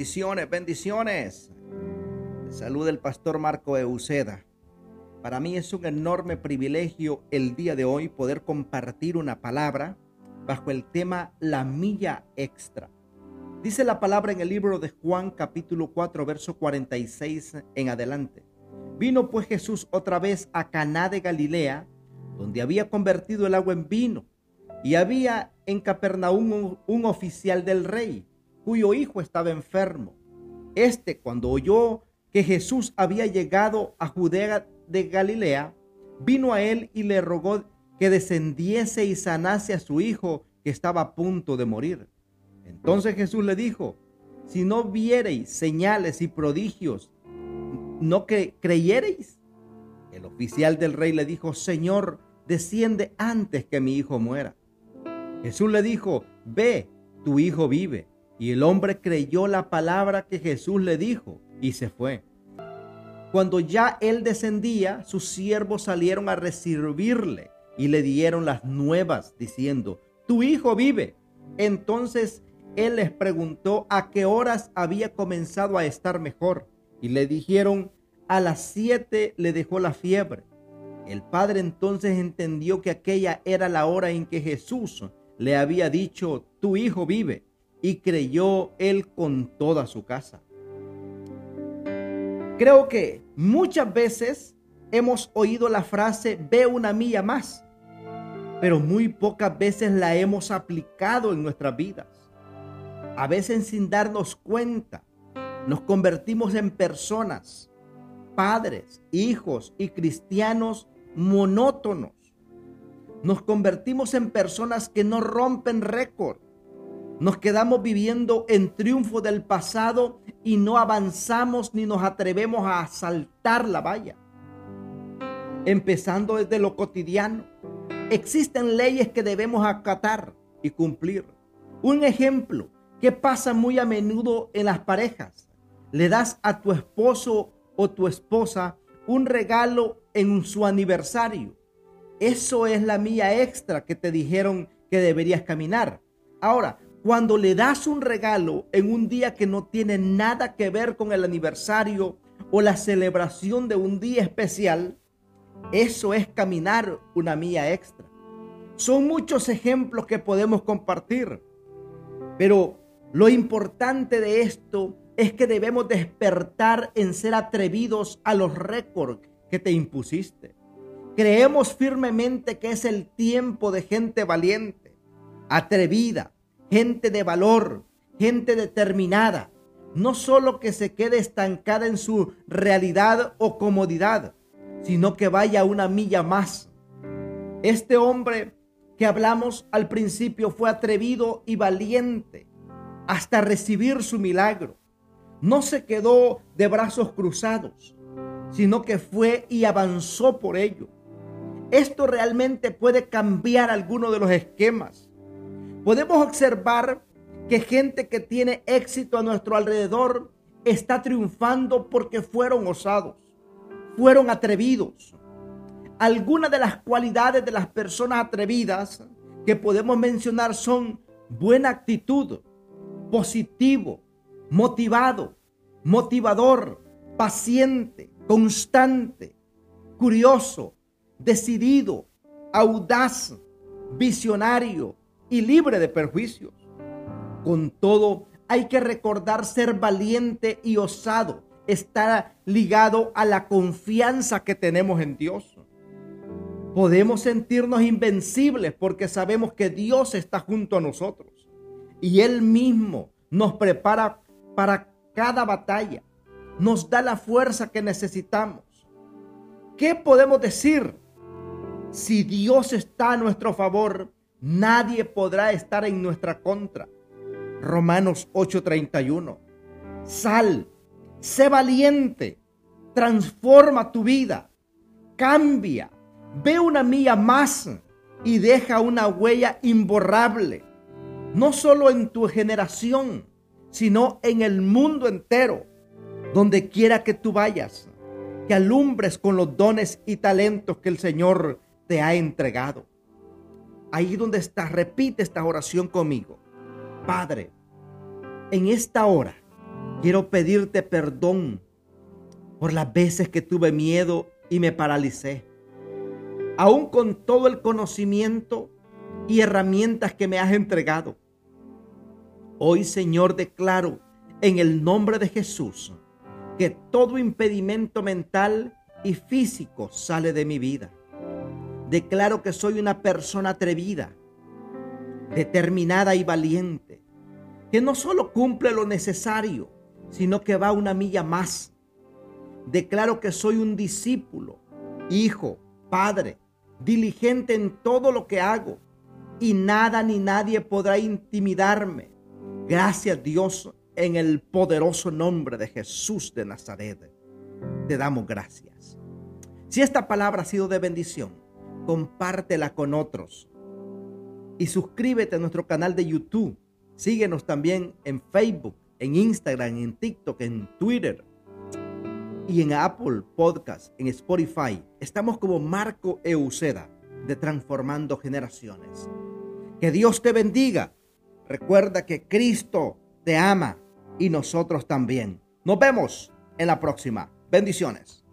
bendiciones, bendiciones. Saluda el pastor Marco Euseda. Para mí es un enorme privilegio el día de hoy poder compartir una palabra bajo el tema la milla extra. Dice la palabra en el libro de Juan capítulo 4 verso 46 en adelante. Vino pues Jesús otra vez a Caná de Galilea, donde había convertido el agua en vino, y había en Capernaum un oficial del rey cuyo hijo estaba enfermo. Este, cuando oyó que Jesús había llegado a Judea de Galilea, vino a él y le rogó que descendiese y sanase a su hijo que estaba a punto de morir. Entonces Jesús le dijo, si no viereis señales y prodigios, ¿no creyereis? El oficial del rey le dijo, Señor, desciende antes que mi hijo muera. Jesús le dijo, ve, tu hijo vive. Y el hombre creyó la palabra que Jesús le dijo y se fue. Cuando ya él descendía, sus siervos salieron a recibirle y le dieron las nuevas, diciendo, tu hijo vive. Entonces él les preguntó a qué horas había comenzado a estar mejor. Y le dijeron, a las siete le dejó la fiebre. El padre entonces entendió que aquella era la hora en que Jesús le había dicho, tu hijo vive y creyó él con toda su casa. Creo que muchas veces hemos oído la frase ve una milla más, pero muy pocas veces la hemos aplicado en nuestras vidas. A veces sin darnos cuenta, nos convertimos en personas, padres, hijos y cristianos monótonos. Nos convertimos en personas que no rompen récord nos quedamos viviendo en triunfo del pasado y no avanzamos ni nos atrevemos a saltar la valla. Empezando desde lo cotidiano, existen leyes que debemos acatar y cumplir. Un ejemplo que pasa muy a menudo en las parejas. Le das a tu esposo o tu esposa un regalo en su aniversario. Eso es la mía extra que te dijeron que deberías caminar. Ahora, cuando le das un regalo en un día que no tiene nada que ver con el aniversario o la celebración de un día especial, eso es caminar una mía extra. Son muchos ejemplos que podemos compartir, pero lo importante de esto es que debemos despertar en ser atrevidos a los récords que te impusiste. Creemos firmemente que es el tiempo de gente valiente, atrevida, gente de valor, gente determinada, no solo que se quede estancada en su realidad o comodidad, sino que vaya una milla más. Este hombre que hablamos al principio fue atrevido y valiente hasta recibir su milagro. No se quedó de brazos cruzados, sino que fue y avanzó por ello. Esto realmente puede cambiar alguno de los esquemas Podemos observar que gente que tiene éxito a nuestro alrededor está triunfando porque fueron osados, fueron atrevidos. Algunas de las cualidades de las personas atrevidas que podemos mencionar son buena actitud, positivo, motivado, motivador, paciente, constante, curioso, decidido, audaz, visionario, y libre de perjuicios. Con todo, hay que recordar ser valiente y osado. Está ligado a la confianza que tenemos en Dios. Podemos sentirnos invencibles porque sabemos que Dios está junto a nosotros y Él mismo nos prepara para cada batalla. Nos da la fuerza que necesitamos. ¿Qué podemos decir? Si Dios está a nuestro favor, Nadie podrá estar en nuestra contra. Romanos 8:31. Sal, sé valiente, transforma tu vida, cambia, ve una milla más y deja una huella imborrable, no solo en tu generación, sino en el mundo entero, donde quiera que tú vayas, que alumbres con los dones y talentos que el Señor te ha entregado ahí donde estás, repite esta oración conmigo. Padre, en esta hora Quiero pedirte perdón por las veces que tuve miedo y me paralicé. Aún con todo el conocimiento y herramientas que me has entregado. Hoy, Señor, declaro en el nombre de Jesús que todo impedimento mental y físico sale de mi vida. Declaro que soy una persona atrevida, determinada y valiente, que no solo cumple lo necesario, sino que va una milla más. Declaro que soy un discípulo, hijo, padre, diligente en todo lo que hago, y nada ni nadie podrá intimidarme. Gracias Dios en el poderoso nombre de Jesús de Nazaret. Te damos gracias. Si esta palabra ha sido de bendición, compártela con otros. Y suscríbete a nuestro canal de YouTube. Síguenos también en Facebook, en Instagram, en TikTok, en Twitter y en Apple Podcast, en Spotify. Estamos como Marco Euceda de Transformando Generaciones. Que Dios te bendiga. Recuerda que Cristo te ama y nosotros también. Nos vemos en la próxima. Bendiciones.